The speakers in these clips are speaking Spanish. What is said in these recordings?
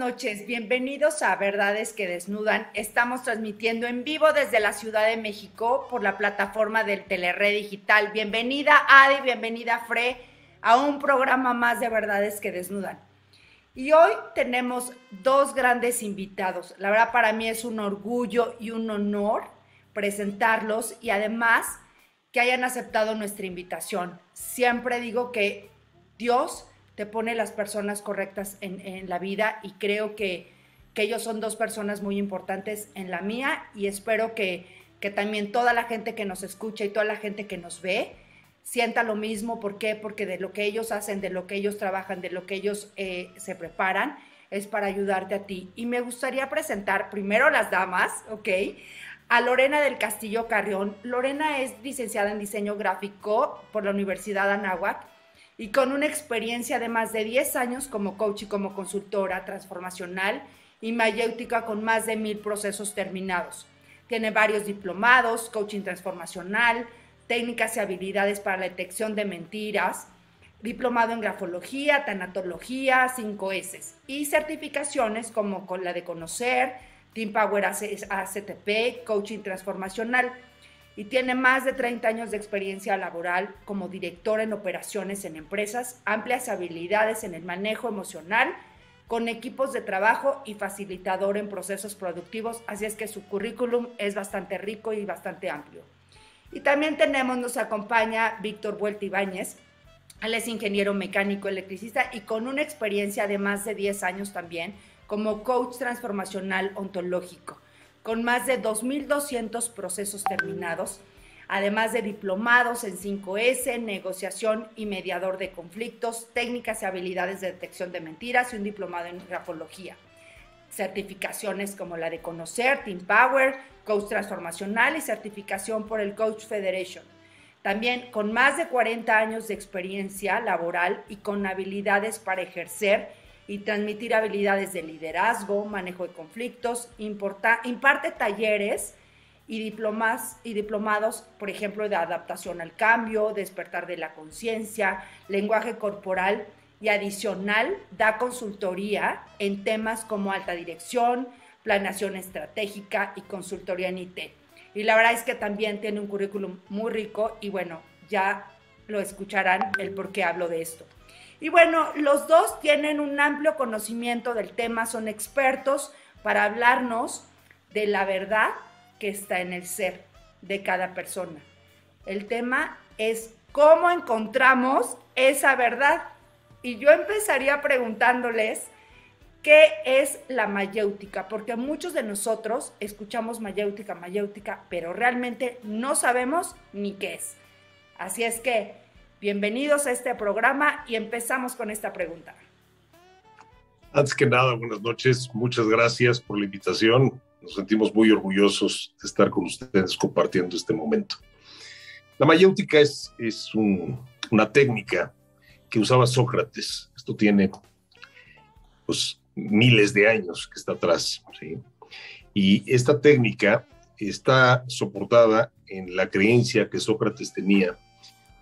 Noches, bienvenidos a Verdades que Desnudan. Estamos transmitiendo en vivo desde la Ciudad de México por la plataforma del Telered Digital. Bienvenida Adi, bienvenida Fre a un programa más de Verdades que Desnudan. Y hoy tenemos dos grandes invitados. La verdad para mí es un orgullo y un honor presentarlos y además que hayan aceptado nuestra invitación. Siempre digo que Dios te pone las personas correctas en, la vida y creo que, ellos son dos personas muy importantes en la mía y espero que, también toda la gente que nos escucha y toda la gente que nos ve sienta lo mismo. ¿Por qué? Porque de lo que ellos hacen, de lo que ellos trabajan, de lo que ellos eh, se preparan, es para ayudarte a ti. Y me gustaría presentar primero las damas, ¿ok? A Lorena del Castillo Carrión. Lorena es licenciada en diseño gráfico por la Universidad Anáhuac y con una experiencia de más de 10 años como coach y como consultora transformacional y mayéutica con más de mil procesos terminados. Tiene varios diplomados, coaching transformacional, técnicas y habilidades para la detección de mentiras, diplomado en grafología, tanatología, 5 S y certificaciones como con la de conocer, Team Power ACTP, coaching transformacional y tiene más de 30 años de experiencia laboral como director en operaciones en empresas, amplias habilidades en el manejo emocional, con equipos de trabajo y facilitador en procesos productivos, así es que su currículum es bastante rico y bastante amplio. Y también tenemos, nos acompaña Víctor Vuelta Ibáñez, él es ingeniero mecánico electricista y con una experiencia de más de 10 años también como coach transformacional ontológico con más de 2.200 procesos terminados, además de diplomados en 5S, negociación y mediador de conflictos, técnicas y habilidades de detección de mentiras y un diplomado en grafología. Certificaciones como la de Conocer, Team Power, Coach Transformacional y certificación por el Coach Federation. También con más de 40 años de experiencia laboral y con habilidades para ejercer y transmitir habilidades de liderazgo, manejo de conflictos, imparte talleres y, diplomas, y diplomados, por ejemplo, de adaptación al cambio, despertar de la conciencia, lenguaje corporal y adicional da consultoría en temas como alta dirección, planeación estratégica y consultoría en IT. Y la verdad es que también tiene un currículum muy rico y bueno, ya lo escucharán el por qué hablo de esto. Y bueno, los dos tienen un amplio conocimiento del tema, son expertos para hablarnos de la verdad que está en el ser de cada persona. El tema es cómo encontramos esa verdad. Y yo empezaría preguntándoles qué es la mayéutica, porque muchos de nosotros escuchamos mayéutica, mayéutica, pero realmente no sabemos ni qué es. Así es que Bienvenidos a este programa y empezamos con esta pregunta. Antes que nada, buenas noches. Muchas gracias por la invitación. Nos sentimos muy orgullosos de estar con ustedes compartiendo este momento. La mayéutica es, es una técnica que usaba Sócrates. Esto tiene pues, miles de años que está atrás. Y esta técnica está soportada en la creencia que Sócrates tenía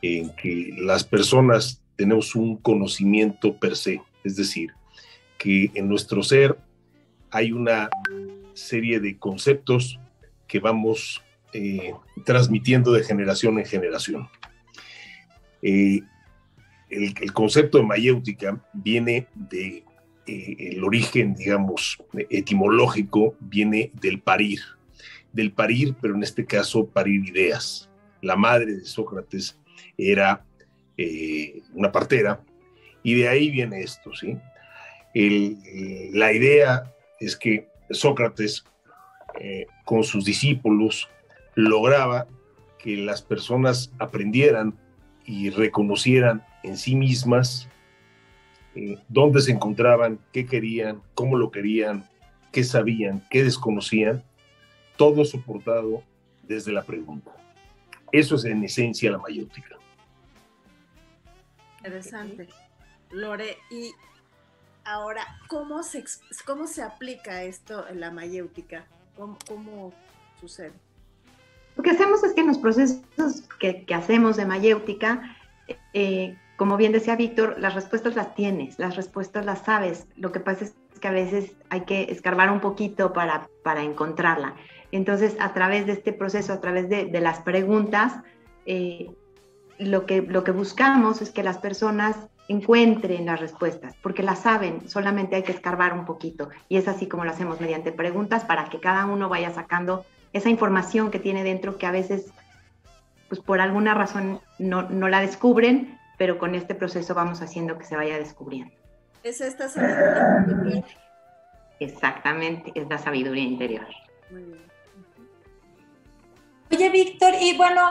en que las personas tenemos un conocimiento per se, es decir, que en nuestro ser hay una serie de conceptos que vamos eh, transmitiendo de generación en generación. Eh, el, concepto de mayéutica viene de eh, el origen, digamos, etimológico, viene del parir, del parir, pero en este caso parir ideas. La madre de Sócrates era eh, una partera, y de ahí viene esto, ¿sí? la idea es que Sócrates, eh, con sus discípulos, lograba que las personas aprendieran y reconocieran en sí mismas eh, dónde se encontraban, qué querían, cómo lo querían, qué sabían, qué desconocían, todo soportado desde la pregunta. Eso es en esencia la mayéutica. Interesante. Lore, y ahora, ¿cómo se, cómo se aplica esto en la mayéutica? ¿Cómo, sucede? Lo que hacemos es que en los procesos que, hacemos de mayéutica, eh, como bien decía Víctor, las respuestas las tienes, las respuestas las sabes. Lo que pasa es que a veces hay que escarbar un poquito para, para encontrarla. Entonces, a través de este proceso, a través de, de las preguntas, eh, lo, que, lo que buscamos es que las personas encuentren las respuestas, porque las saben, solamente hay que escarbar un poquito. Y es así como lo hacemos mediante preguntas para que cada uno vaya sacando esa información que tiene dentro que a veces, pues por alguna razón no, no la descubren, pero con este proceso vamos haciendo que se vaya descubriendo. Es esta sabiduría interior. Exactamente, es la sabiduría interior. Muy bien. Oye, Víctor, y bueno,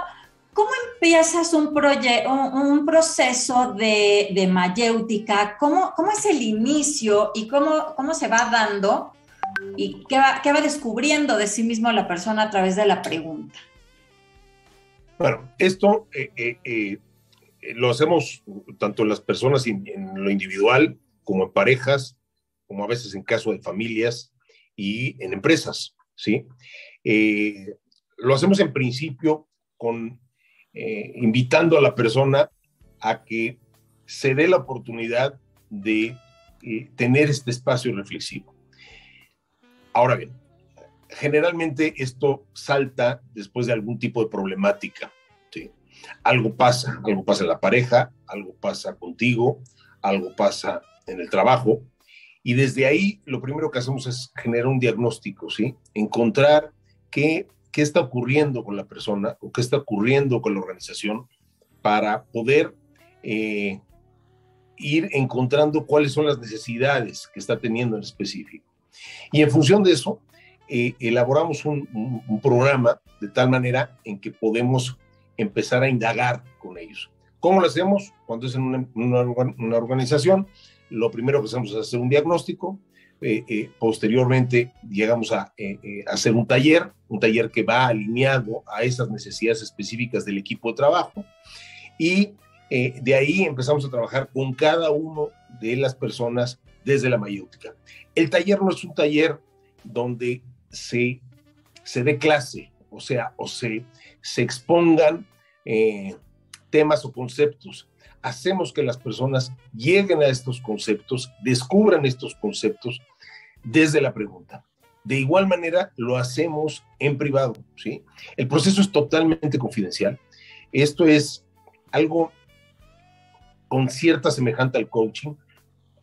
¿cómo empiezas un, un, proceso de, de mayéutica? ¿Cómo, ¿Cómo es el inicio y cómo, cómo se va dando? ¿Y qué va, qué va descubriendo de sí mismo la persona a través de la pregunta? Bueno, esto eh, eh, eh, lo hacemos tanto las personas en lo individual como en parejas, como a veces en caso de familias y en empresas, ¿sí? Lo hacemos en principio con eh, invitando a la persona a que se dé la oportunidad de eh, tener este espacio reflexivo. Ahora bien, generalmente esto salta después de algún tipo de problemática. ¿sí? Algo pasa, algo pasa en la pareja, algo pasa contigo, algo pasa en el trabajo. Y desde ahí lo primero que hacemos es generar un diagnóstico, ¿sí? Encontrar qué, qué está ocurriendo con la persona o qué está ocurriendo con la organización para poder eh, ir encontrando cuáles son las necesidades que está teniendo en específico. Y en función de eso, eh, elaboramos un, programa de tal manera en que podemos empezar a indagar con ellos. ¿Cómo lo hacemos? Cuando es en una, una organización, lo primero que hacemos es hacer un diagnóstico, eh, eh, posteriormente llegamos a eh, hacer un taller, un taller que va alineado a esas necesidades específicas del equipo de trabajo y de ahí empezamos a trabajar con cada uno de las personas desde la mayéutica. El taller no es un taller donde se, se dé clase, o sea, o se, se expongan temas o conceptos. Hacemos que las personas lleguen a estos conceptos, descubran estos conceptos desde la pregunta. De igual manera, lo hacemos en privado, ¿sí? El proceso es totalmente confidencial. Esto es algo con cierta semejante al coaching,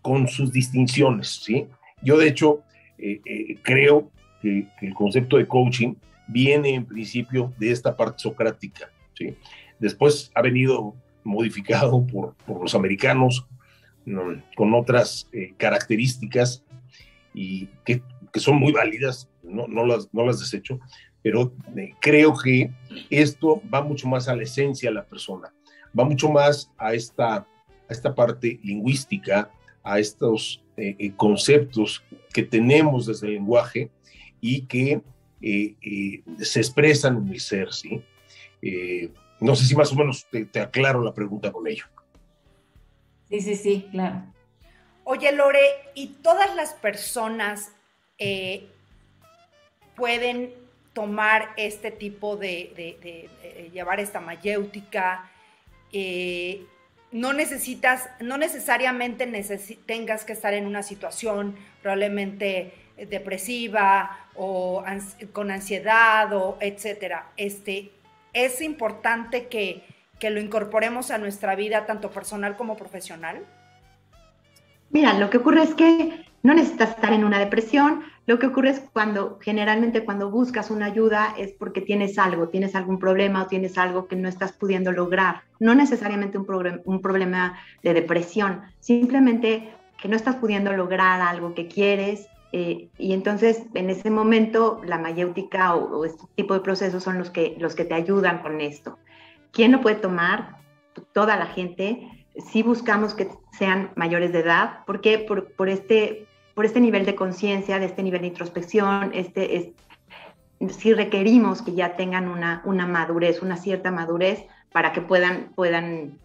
con sus distinciones, ¿sí? Yo, de hecho, eh, eh, creo que, que, el concepto de coaching viene en principio de esta parte socrática, ¿sí? Después ha venido modificado por, por los americanos ¿no? con otras eh, características y que, que, son muy válidas, no, no, las, no las desecho, pero eh, creo que esto va mucho más a la esencia de la persona, va mucho más a esta, a esta parte lingüística, a estos eh, conceptos que tenemos desde el lenguaje y que se expresan en mi ser, ¿sí? Eh, no sé si más o menos te, te, aclaro la pregunta con ello. Sí, sí, sí, claro. Oye, Lore, ¿y todas las personas eh, pueden tomar este tipo de, de, de, de llevar esta mayéutica? Eh, no necesitas, no necesariamente necesi tengas que estar en una situación probablemente depresiva o ans con ansiedad o etcétera. Este, es importante que, que, lo incorporemos a nuestra vida, tanto personal como profesional? Mira, lo que ocurre es que no necesitas estar en una depresión, lo que ocurre es cuando, generalmente cuando buscas una ayuda es porque tienes algo, tienes algún problema o tienes algo que no estás pudiendo lograr, no necesariamente un, un problema de depresión, simplemente que no estás pudiendo lograr algo que quieres eh, y entonces en ese momento la mayéutica o, o, este tipo de procesos son los que, los que te ayudan con esto. ¿Quién lo puede tomar? Toda la gente. Sí buscamos que sean mayores de edad. ¿Por qué? Por, por, este, por este nivel de conciencia, de este nivel de introspección, este, es, sí requerimos que ya tengan una, una madurez, una cierta madurez para que puedan, puedan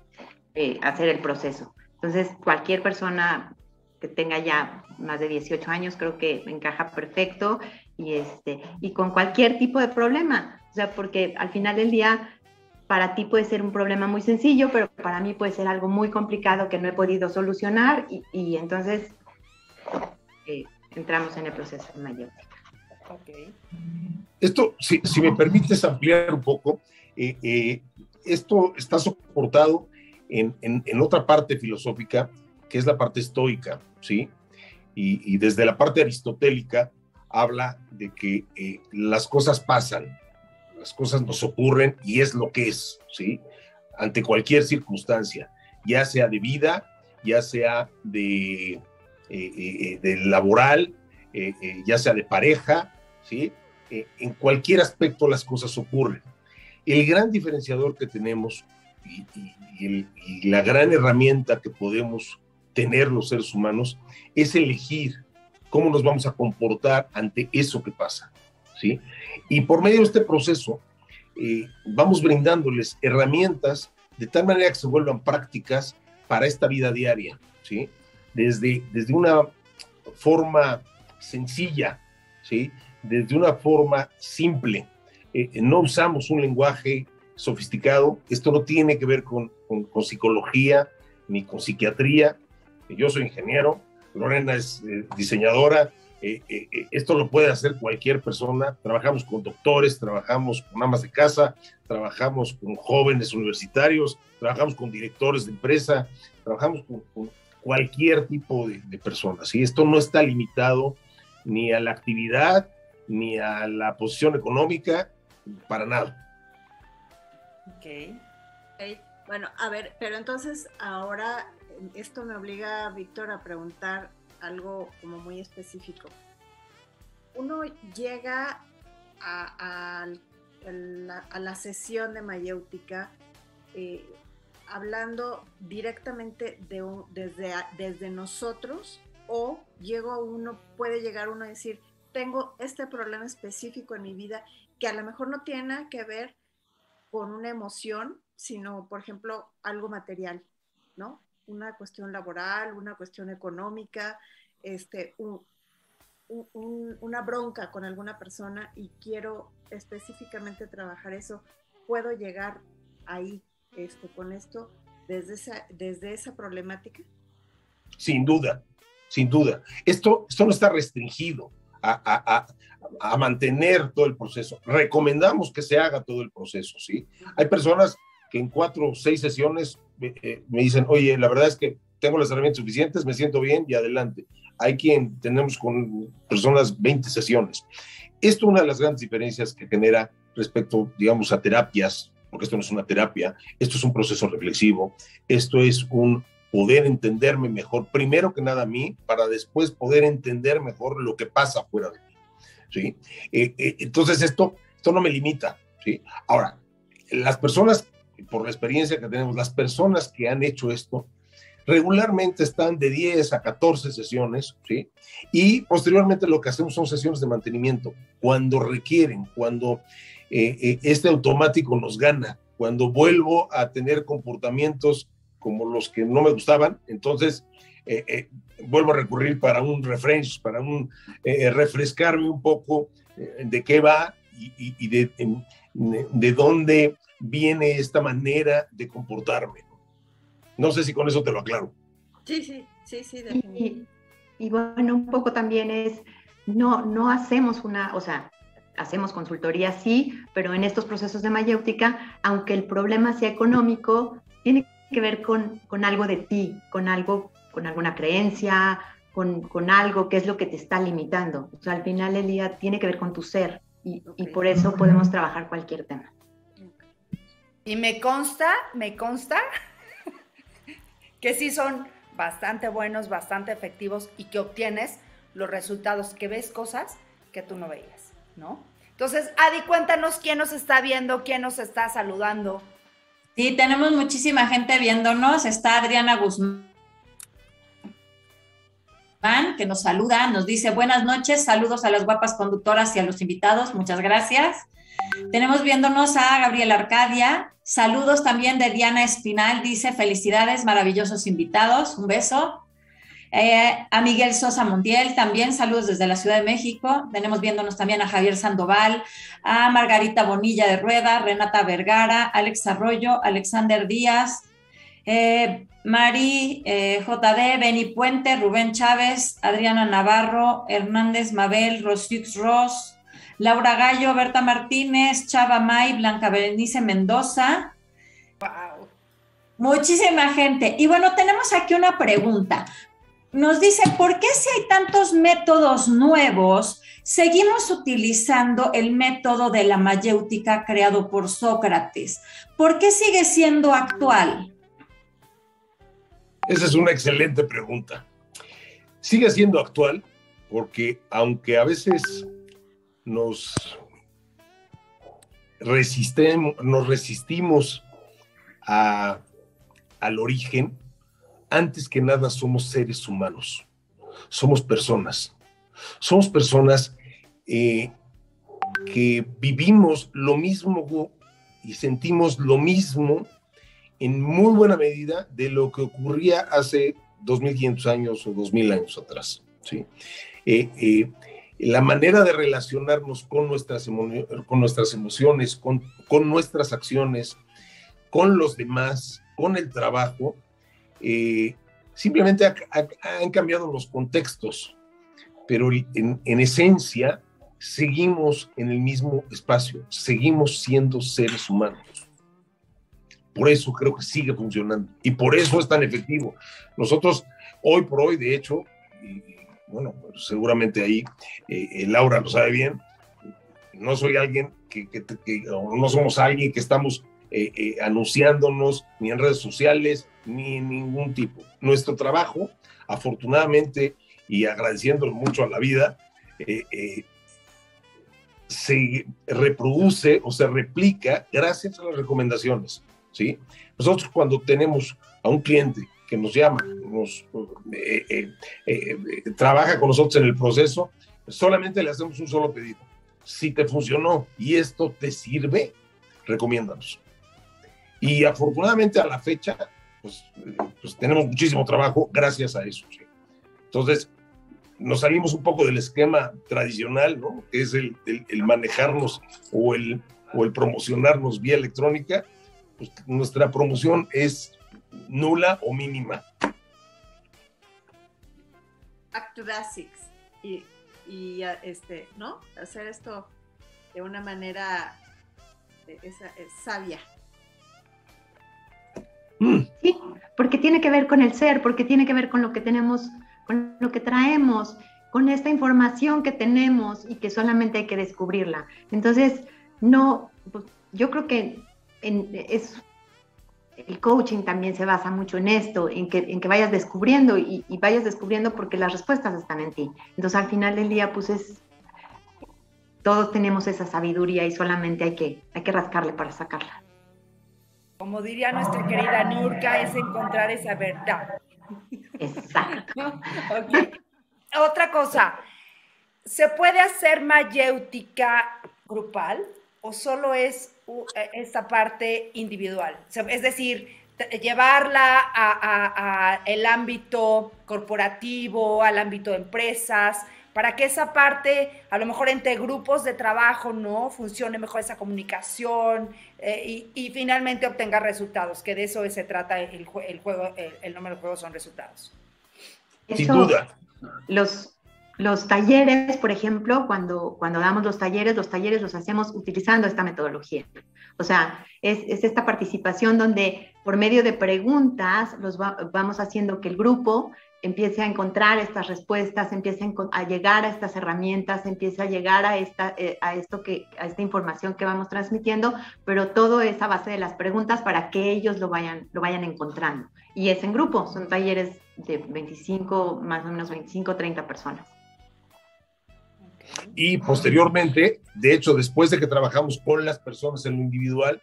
eh, hacer el proceso. Entonces, cualquier persona que tenga ya más de 18 años, creo que encaja perfecto y, este, y con cualquier tipo de problema. O sea, porque al final del día para ti puede ser un problema muy sencillo, pero para mí puede ser algo muy complicado que no he podido solucionar y, entonces eh, entramos en el proceso de mayéutica. Okay. Esto, si, si, me permites ampliar un poco, eh, eh, esto está soportado en, en, en, otra parte filosófica, que es la parte estoica, ¿sí? Y, desde la parte aristotélica habla de que las cosas pasan, las cosas nos ocurren y es lo que es, ¿sí? Ante cualquier circunstancia, ya sea de vida, ya sea de, eh, eh, laboral, eh, ya sea de pareja, ¿sí? en cualquier aspecto las cosas ocurren. El gran diferenciador que tenemos y, y la gran herramienta que podemos tener los seres humanos es elegir cómo nos vamos a comportar ante eso que pasa. ¿sí? Y por medio de este proceso eh, vamos brindándoles herramientas de tal manera que se vuelvan prácticas para esta vida diaria, ¿sí? Desde, desde una forma sencilla, ¿sí? Desde una forma simple. Eh, no usamos un lenguaje sofisticado, esto no tiene que ver con, con, con psicología ni con psiquiatría. Yo soy ingeniero, Lorena es eh, diseñadora, eh, eh, esto lo puede hacer cualquier persona. Trabajamos con doctores, trabajamos con amas de casa, trabajamos con jóvenes universitarios, trabajamos con directores de empresa, trabajamos con, cualquier tipo de, personas. Y esto no está limitado ni a la actividad, ni a la posición económica, para nada. Ok. Bueno, a ver, pero entonces ahora esto me obliga, Víctor, a preguntar algo como muy específico. Uno llega a, la, sesión de mayéutica eh, hablando directamente de desde, nosotros o a uno, puede llegar uno a decir, tengo este problema específico en mi vida que a lo mejor no tiene que ver con una emoción, sino, por ejemplo, algo material, ¿no? Una cuestión laboral, una cuestión económica, este, una bronca con alguna persona y quiero específicamente trabajar eso, puedo llegar ahí este, con esto desde esa, desde esa problemática? Sin duda, sin duda. Esto, esto no está restringido a, a, mantener todo el proceso. Recomendamos que se haga todo el proceso, ¿sí? Hay personas que en cuatro o seis sesiones eh, me dicen, oye, la verdad es que tengo las herramientas suficientes, me siento bien y adelante. Hay quien tenemos con personas 20 sesiones. Esto es una de las grandes diferencias que genera respecto, digamos, a terapias, porque esto no es una terapia, esto es un proceso reflexivo, esto es un poder entenderme mejor, primero que nada a mí, para después poder entender mejor lo que pasa fuera de mí. ¿sí? Eh, eh, entonces, esto, esto no me limita. ¿sí? Ahora, las personas por la experiencia que tenemos, las personas que han hecho esto regularmente están de 10 a 14 sesiones, ¿sí? Y posteriormente lo que hacemos son sesiones de mantenimiento, cuando requieren, cuando eh, eh, este automático nos gana, cuando vuelvo a tener comportamientos como los que no me gustaban, entonces eh, vuelvo a recurrir para un refresh, para un refrescarme un poco de qué va y, de, de dónde viene esta manera de comportarme. No sé si con eso te lo aclaro. Sí, sí, sí, sí, y, y, bueno, un poco también es, no, no hacemos una, o sea, hacemos consultoría sí, pero en estos procesos de mayéutica, aunque el problema sea económico, tiene que ver con, con algo de ti, con algo, con alguna creencia, con, con, algo que es lo que te está limitando. O sea, al final del día tiene que ver con tu ser y, y por eso podemos trabajar cualquier tema. Y me consta, me consta que sí son bastante buenos, bastante efectivos y que obtienes los resultados, que ves cosas que tú no veías, ¿no? Entonces, Adi, cuéntanos quién nos está viendo, quién nos está saludando. Sí, tenemos muchísima gente viéndonos. Está Adriana Guzmán, que nos saluda, nos dice buenas noches, saludos a las guapas conductoras y a los invitados, muchas gracias. Tenemos viéndonos a Gabriela Arcadia. Saludos también de Diana Espinal. Dice, felicidades, maravillosos invitados. Un beso. Eh, a Miguel Sosa Montiel también, saludos desde la Ciudad de México. Tenemos viéndonos también a Javier Sandoval, a Margarita Bonilla de Rueda, Renata Vergara, Alex Arroyo, Alexander Díaz, eh, Mari eh, JD, Beni Puente, Rubén Chávez, Adriana Navarro, Hernández Mabel, Rosix Ross, Laura Gallo, Berta Martínez, Chava May, Blanca Berenice Mendoza. Muchísima gente. Y bueno, tenemos aquí una pregunta. Nos dice, ¿por qué si hay tantos métodos nuevos, seguimos utilizando el método de la mayéutica creado por Sócrates? ¿Por qué sigue siendo actual? Esa es una excelente pregunta. Sigue siendo actual porque aunque a veces nos, nos resistimos al origen, antes que nada somos seres humanos, somos personas, somos personas eh, que vivimos lo mismo y sentimos lo mismo en muy buena medida de lo que ocurría hace 2.500 años o 2.000 años atrás. ¿sí? Eh, eh, la manera de relacionarnos con nuestras, con nuestras emociones, con, con, nuestras acciones, con los demás, con el trabajo, eh, simplemente han cambiado los contextos, pero en, en esencia seguimos en el mismo espacio, seguimos siendo seres humanos. Por eso creo que sigue funcionando y por eso es tan efectivo. Nosotros, hoy por hoy, de hecho, bueno, seguramente ahí eh, Laura lo sabe bien, no soy alguien que, no somos alguien que estamos eh, eh, anunciándonos ni en redes sociales ni en ningún tipo. Nuestro trabajo, afortunadamente y agradeciéndolo mucho a la vida, se reproduce o se replica gracias a las recomendaciones. ¿sí? Nosotros cuando tenemos a un cliente que nos llama, nos eh, eh, eh, trabaja con nosotros en el proceso, solamente le hacemos un solo pedido. Si te funcionó y esto te sirve, recomiéndanos. Y afortunadamente a la fecha, pues, pues tenemos muchísimo trabajo gracias a eso. Entonces, nos salimos un poco del esquema tradicional, ¿no? Que es el, el, manejarnos o el, o el promocionarnos vía electrónica. Pues nuestra promoción es nula o mínima. Back to basics. Y, y este, ¿no? Hacer esto de una manera eh, eh, sabia. Mm. Sí, porque tiene que ver con el ser, porque tiene que ver con lo que tenemos, con lo que traemos, con esta información que tenemos y que solamente hay que descubrirla. Entonces, no, pues, yo creo que es el coaching también se basa mucho en esto, en que, en que vayas descubriendo y, vayas descubriendo porque las respuestas están en ti. Entonces al final del día, pues es, todos tenemos esa sabiduría y solamente hay que, hay que rascarle para sacarla. Como diría nuestra querida Nurka, es encontrar esa verdad. Exacto. Otra cosa, ¿se puede hacer mayéutica grupal o solo es esta parte individual. Es decir, llevarla a, el ámbito corporativo, al ámbito de empresas, para que esa parte, a lo mejor entre grupos de trabajo, ¿no? Funcione mejor esa comunicación eh, y, finalmente obtenga resultados, que de eso se trata el, juego, el, nombre del juego son resultados. Sin duda. Los, los talleres, por ejemplo, cuando, cuando damos los talleres, los talleres los hacemos utilizando esta metodología. O sea, es, esta participación donde por medio de preguntas los vamos haciendo que el grupo empiece a encontrar estas respuestas, empiece a, llegar a estas herramientas, empiece a llegar a esta, eh, a esto que, a esta información que vamos transmitiendo, pero todo es a base de las preguntas para que ellos lo vayan, lo vayan encontrando. Y es en grupo, son talleres de 25, más o menos 25, 30 personas. Y posteriormente, de hecho, después de que trabajamos con las personas en lo individual,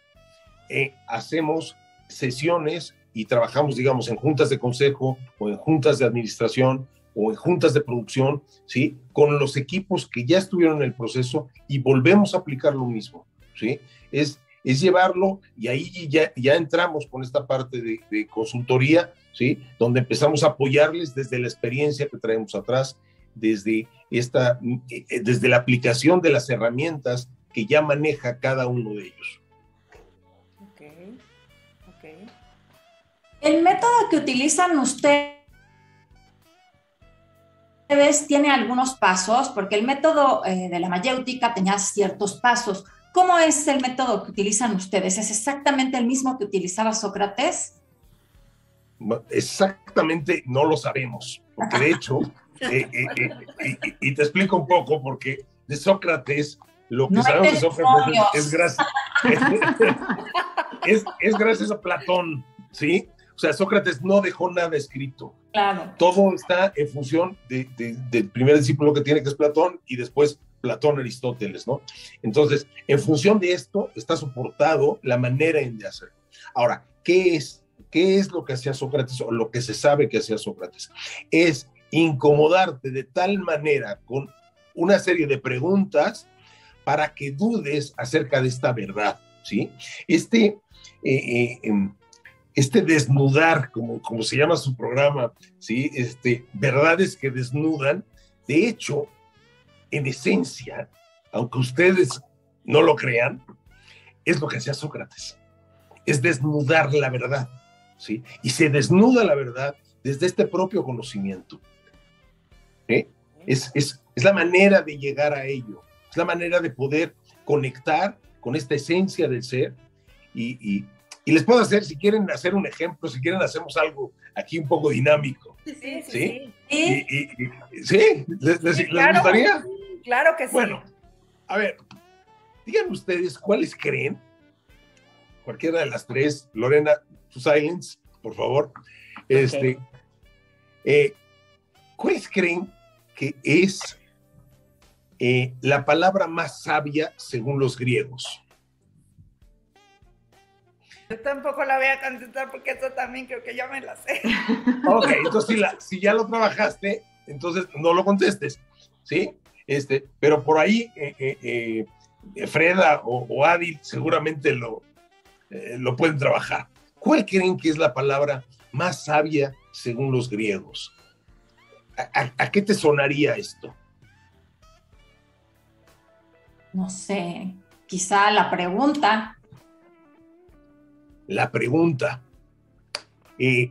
eh, hacemos sesiones y trabajamos, digamos, en juntas de consejo o en juntas de administración o en juntas de producción, ¿sí? Con los equipos que ya estuvieron en el proceso y volvemos a aplicar lo mismo, ¿sí? Es, es llevarlo y ahí ya, ya entramos con esta parte de, de, consultoría, ¿sí? Donde empezamos a apoyarles desde la experiencia que traemos atrás, desde, esta, eh, desde la aplicación de las herramientas que ya maneja cada uno de ellos. Ok, ok. El método que utilizan ustedes tiene algunos pasos, porque el método eh, de la mayéutica tenía ciertos pasos. ¿Cómo es el método que utilizan ustedes? ¿Es exactamente el mismo que utilizaba Sócrates? Exactamente no lo sabemos, porque de hecho, eh, eh, y te explico un poco, porque de Sócrates, lo que sabemos de Sócrates es, gracias, es, es gracias a Platón, ¿sí? O sea, Sócrates no dejó nada escrito. Claro. Todo está en función de, del primer discípulo que tiene, que es Platón, y después Platón, Aristóteles, ¿no? Entonces, en función de esto está soportado la manera en de hacerlo. Ahora, ¿qué es, ¿qué es lo que hacía Sócrates o lo que se sabe que hacía Sócrates? Es incomodarte de tal manera con una serie de preguntas para que dudes acerca de esta verdad, ¿sí? Este, eh, eh, em, este desnudar, como, como se llama su programa, ¿sí? Este, verdades que desnudan, de hecho, en esencia, aunque ustedes no lo crean, es lo que hacía Sócrates, es desnudar la verdad, ¿sí? Y se desnuda la verdad desde este propio conocimiento. ¿sí? Es, es, es la manera de llegar a ello, es la manera de poder conectar con esta esencia del ser y, y, y les puedo hacer, si quieren hacer un ejemplo, si quieren hacemos algo aquí un poco dinámico. Sí, sí, sí. ¿Sí? Y, ¿sí? ¿Les, les, ¿les claro, gustaría? Claro que sí. Bueno, a ver, digan ustedes cuáles creen, cualquiera de las tres, Lorena, tu silence, por favor, okay. este, eh, ¿cuáles creen que es eh, la palabra más sabia según los griegos? Yo tampoco la voy a contestar porque eso también creo que ya me la sé. Ok, entonces si, la, si ya lo trabajaste, entonces no lo contestes, ¿sí? Este, pero por ahí eh, eh, eh, Freda o, o, Adil seguramente lo, eh, lo pueden trabajar. ¿Cuál creen que es la palabra más sabia según los griegos? ¿A, a, a qué te sonaría esto? No sé, quizá la pregunta la pregunta. Eh,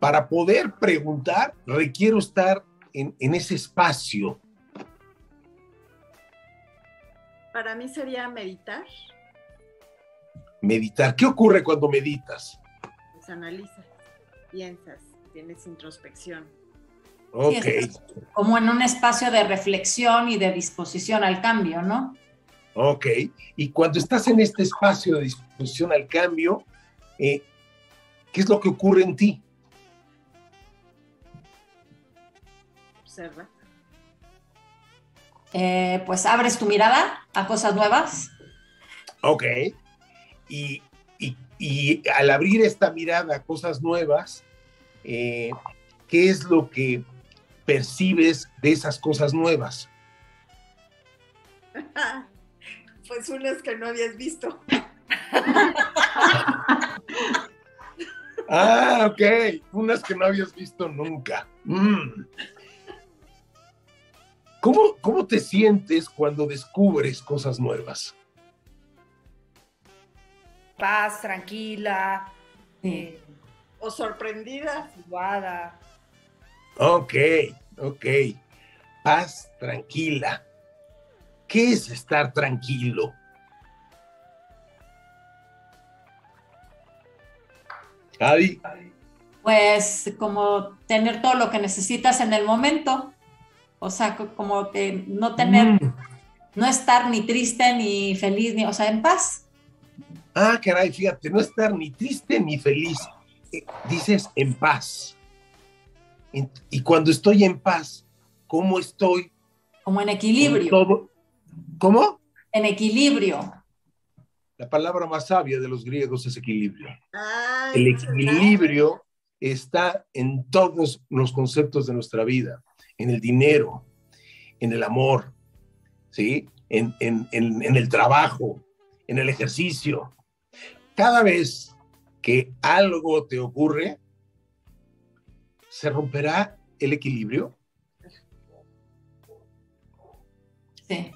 para poder preguntar, requiero estar en, en, ese espacio. Para mí sería meditar. Meditar. ¿Qué ocurre cuando meditas? Pues analizas, piensas, tienes introspección. Ok. Como en un espacio de reflexión y de disposición al cambio, ¿no? Ok. Y cuando estás en este espacio de disposición al cambio, eh, ¿qué es lo que ocurre en ti? Observa. Eh, pues abres tu mirada a cosas nuevas. Ok. Y, y, y al abrir esta mirada a cosas nuevas, eh, ¿qué es lo que percibes de esas cosas nuevas? pues unas que no habías visto. ah, ok. Unas que no habías visto nunca. Mm. ¿Cómo, ¿Cómo te sientes cuando descubres cosas nuevas? Paz, tranquila. Eh, o sorprendida. Situada. Ok, ok. Paz, tranquila. ¿Qué es estar tranquilo? Adi. Pues como tener todo lo que necesitas en el momento. O sea, como que no tener, mm. no estar ni triste ni feliz, ni, o sea, en paz. Ah, caray, fíjate, no estar ni triste ni feliz. Eh, dices en paz. Y cuando estoy en paz, ¿cómo estoy? Como en equilibrio. Todo. ¿Cómo? En equilibrio. La palabra más sabia de los griegos es equilibrio. Ay, El equilibrio está en todos los conceptos de nuestra vida, en el dinero, en el amor, ¿sí? en, en, en, en el trabajo, en el ejercicio. Cada vez que algo te ocurre, se romperá el equilibrio. Sí.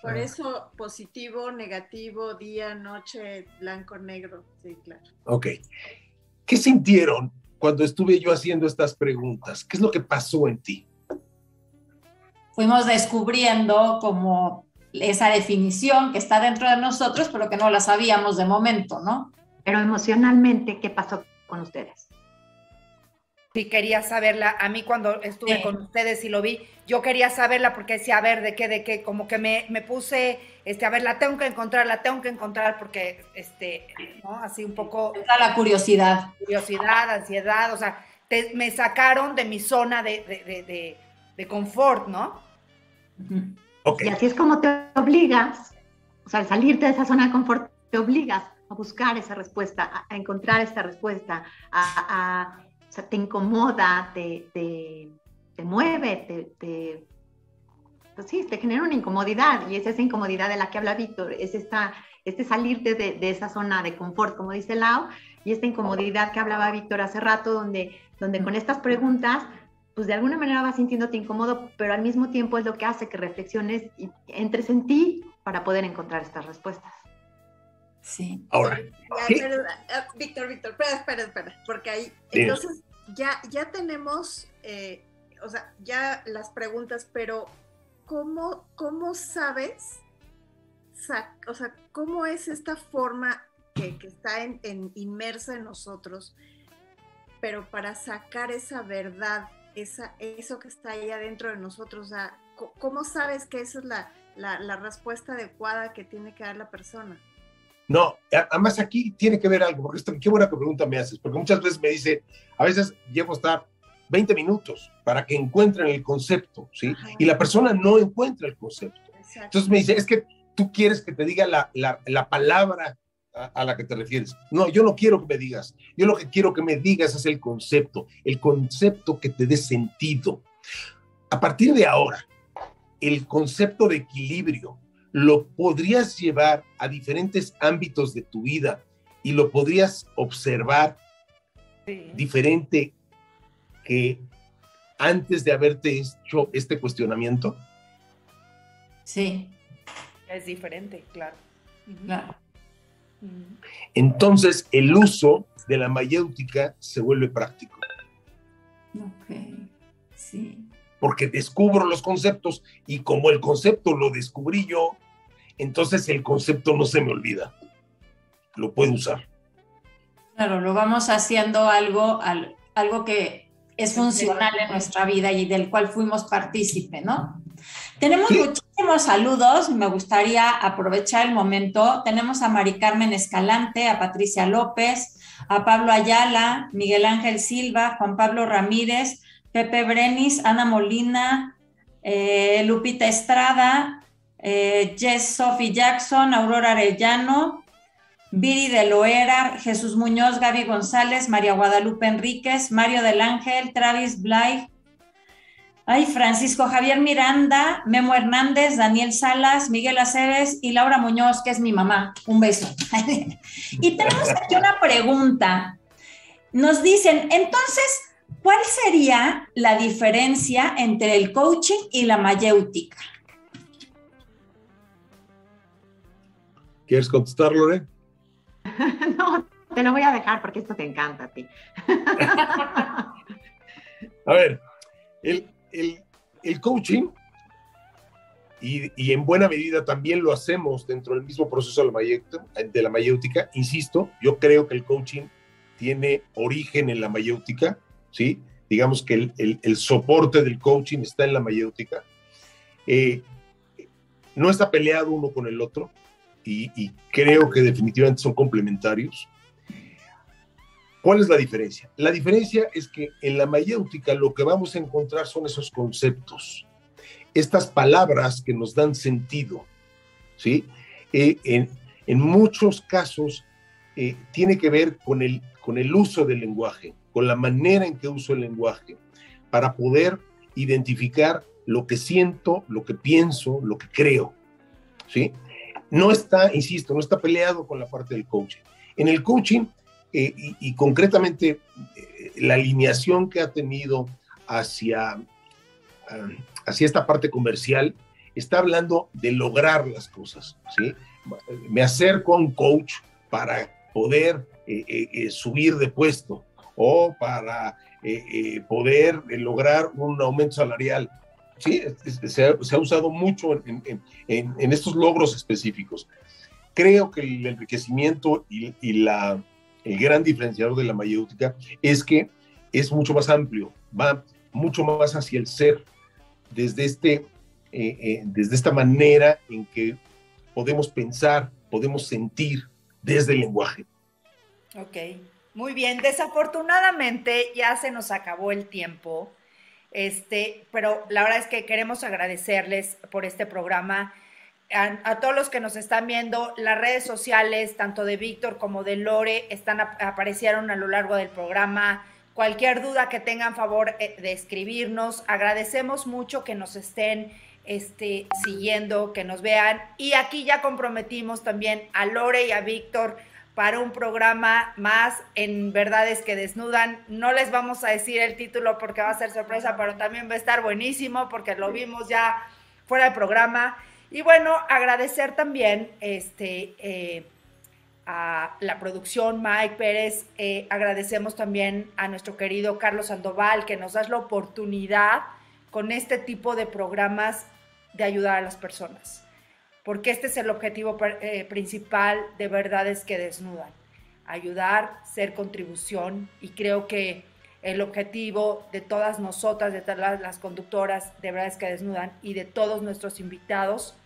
Por eso positivo, negativo, día, noche, blanco, negro. Sí, claro. Ok. ¿Qué sintieron cuando estuve yo haciendo estas preguntas? ¿Qué es lo que pasó en ti? Fuimos descubriendo como esa definición que está dentro de nosotros, pero que no la sabíamos de momento, ¿no? Pero emocionalmente, ¿qué pasó con ustedes? Sí, quería saberla. A mí cuando estuve Sí. con ustedes y lo vi, yo quería saberla porque decía, a ver, de qué, de qué, como que me, me puse, este, a ver, la tengo que encontrar, la tengo que encontrar porque, este, ¿no? Así un poco Está la curiosidad. curiosidad, ansiedad, o sea, te- me sacaron de mi zona de, de, de, de- de confort, ¿no? Ujú. Ok. Y así es como te obligas, o sea, al salirte de esa zona de confort, te obligas a buscar esa respuesta, a, a encontrar esa respuesta, a, a- o sea, te incomoda, te, te, te mueve, te, te- pues sí, te genera una incomodidad y es esa incomodidad de la que habla Víctor, es esta, este salirte de, de esa zona de confort, como dice Lau, y esta incomodidad que hablaba Víctor hace rato, donde, donde con estas preguntas pues de alguna manera vas sintiéndote incómodo, pero al mismo tiempo es lo que hace que reflexiones y entres en ti para poder encontrar estas respuestas. Sí. Ahora, pero, ah, Víctor, Víctor, espera, espera, espera, porque ahí, entonces ya, ya tenemos, eh, o sea, ya las preguntas, pero ¿cómo, cómo sabes, sa- o sea, cómo es esta forma que, que está en- en- inmersa en nosotros, pero para sacar esa verdad, esa, eso que está ahí adentro de nosotros, o sea, ¿cómo sabes que esa es la, la, la respuesta adecuada que tiene que dar la persona? no, además aquí tiene que ver algo, porque esto, qué buena pregunta me haces, porque muchas veces me dice, a veces llego a estar 20 minutos para que encuentren el concepto, ¿sí? Ajá. Y la persona no encuentra el concepto. Exacto. Entonces me dice, es que tú quieres que te diga la, la- la palabra a, a la que te refieres. No, yo no quiero que me digas. Yo lo que quiero que me digas es el concepto, el concepto que te dé sentido. A partir de ahora, el concepto de equilibrio lo podrías llevar a diferentes ámbitos de tu vida y lo podrías observar Sí. diferente que antes de haberte hecho este cuestionamiento. Sí, Es diferente, claro. Claro. Entonces el uso de la mayéutica se vuelve práctico, Ok. Sí. porque descubro los conceptos y como el concepto lo descubrí yo, entonces el concepto no se me olvida, lo puedo usar. Claro, lo vamos haciendo algo, al- algo que es funcional en nuestra vida y del cual fuimos partícipe, ¿no? Tenemos Sí. muchísimos saludos, me gustaría aprovechar el momento. Tenemos a Mari Carmen Escalante, a Patricia López, a Pablo Ayala, Miguel Ángel Silva, Juan Pablo Ramírez, Pepe Brenis, Ana Molina, eh, Lupita Estrada, eh, Jess Sophie Jackson, Aurora Arellano, Viri de Loera, Jesús Muñoz, Gaby González, María Guadalupe Enríquez, Mario del Ángel, Travis Bly, ay, Francisco Javier Miranda, Memo Hernández, Daniel Salas, Miguel Aceves y Laura Muñoz, que es mi mamá. Un beso. y tenemos aquí una pregunta. Nos dicen, entonces, ¿cuál sería la diferencia entre el coaching y la mayéutica? ¿Quieres contestar, Lore? no, te lo voy a dejar porque esto te encanta a ti. A ver, el, el- coaching, y, en buena medida también lo hacemos dentro del mismo proceso de la, mayéutica, insisto, yo creo que el coaching tiene origen en la mayéutica, ¿sí? Digamos que el, el- soporte del coaching está en la mayéutica. Eh, no está peleado uno con el otro y creo que definitivamente son complementarios. ¿Cuál es la diferencia? La diferencia es que en la mayéutica lo que vamos a encontrar son esos conceptos, estas palabras que nos dan sentido, ¿sí? Eh, en, en muchos casos eh, tiene que ver con el, con el uso del lenguaje, con la manera en que uso el lenguaje, para poder identificar lo que siento, lo que pienso, lo que creo, ¿sí? no está, insisto, no está peleado con la parte del coaching. En el coaching, eh, y, concretamente eh, la alineación que ha tenido hacia, ah, hacia esta parte comercial, está hablando de lograr las cosas. ¿sí? Me acerco a un coach para poder eh, subir de puesto o para poder lograr un aumento salarial sí, se ha, usado mucho en, estos logros específicos. Creo que el enriquecimiento y, la, el gran diferenciador de la mayéutica es que es mucho más amplio, va mucho más hacia el ser, desde, este, eh, eh, desde esta manera en que podemos pensar, podemos sentir desde el lenguaje. Ok, muy bien. Desafortunadamente ya se nos acabó el tiempo. Este, pero la verdad es que queremos agradecerles por este programa. A, todos los que nos están viendo, las redes sociales, tanto de Víctor como de Lore, están aparecieron a lo largo del programa. Cualquier duda que tengan, favor eh, de escribirnos. Agradecemos mucho que nos estén este, siguiendo, que nos vean. Y aquí ya comprometimos también a Lore y a Víctor para un programa más en Verdades que Desnudan. No les vamos a decir el título porque va a ser sorpresa, pero también va a estar buenísimo porque lo vimos ya fuera del programa. Y bueno, agradecer también este, eh, a la producción, Mike Pérez. Eh, agradecemos también a nuestro querido Carlos Sandoval que nos da la oportunidad con este tipo de programas de ayudar a las personas porque este es el objetivo eh, principal de verdades que desnudan, ayudar, ser contribución y creo que el objetivo de todas nosotras, de todas las conductoras de verdades que desnudan y de todos nuestros invitados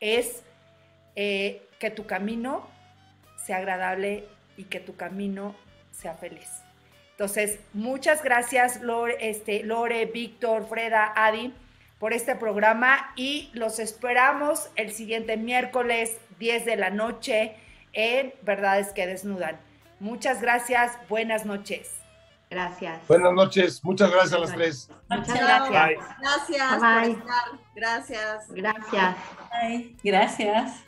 es eh, que tu camino sea agradable y que tu camino sea feliz. Entonces, muchas gracias Lore, este, Lore Víctor, Freda, Adi por este programa y los esperamos el siguiente miércoles 10 de la noche en Verdades que Desnudan. Muchas gracias, buenas noches. Gracias. Buenas noches, muchas gracias a las tres. Muchas gracias. Gracias por Gracias. Gracias. Gracias.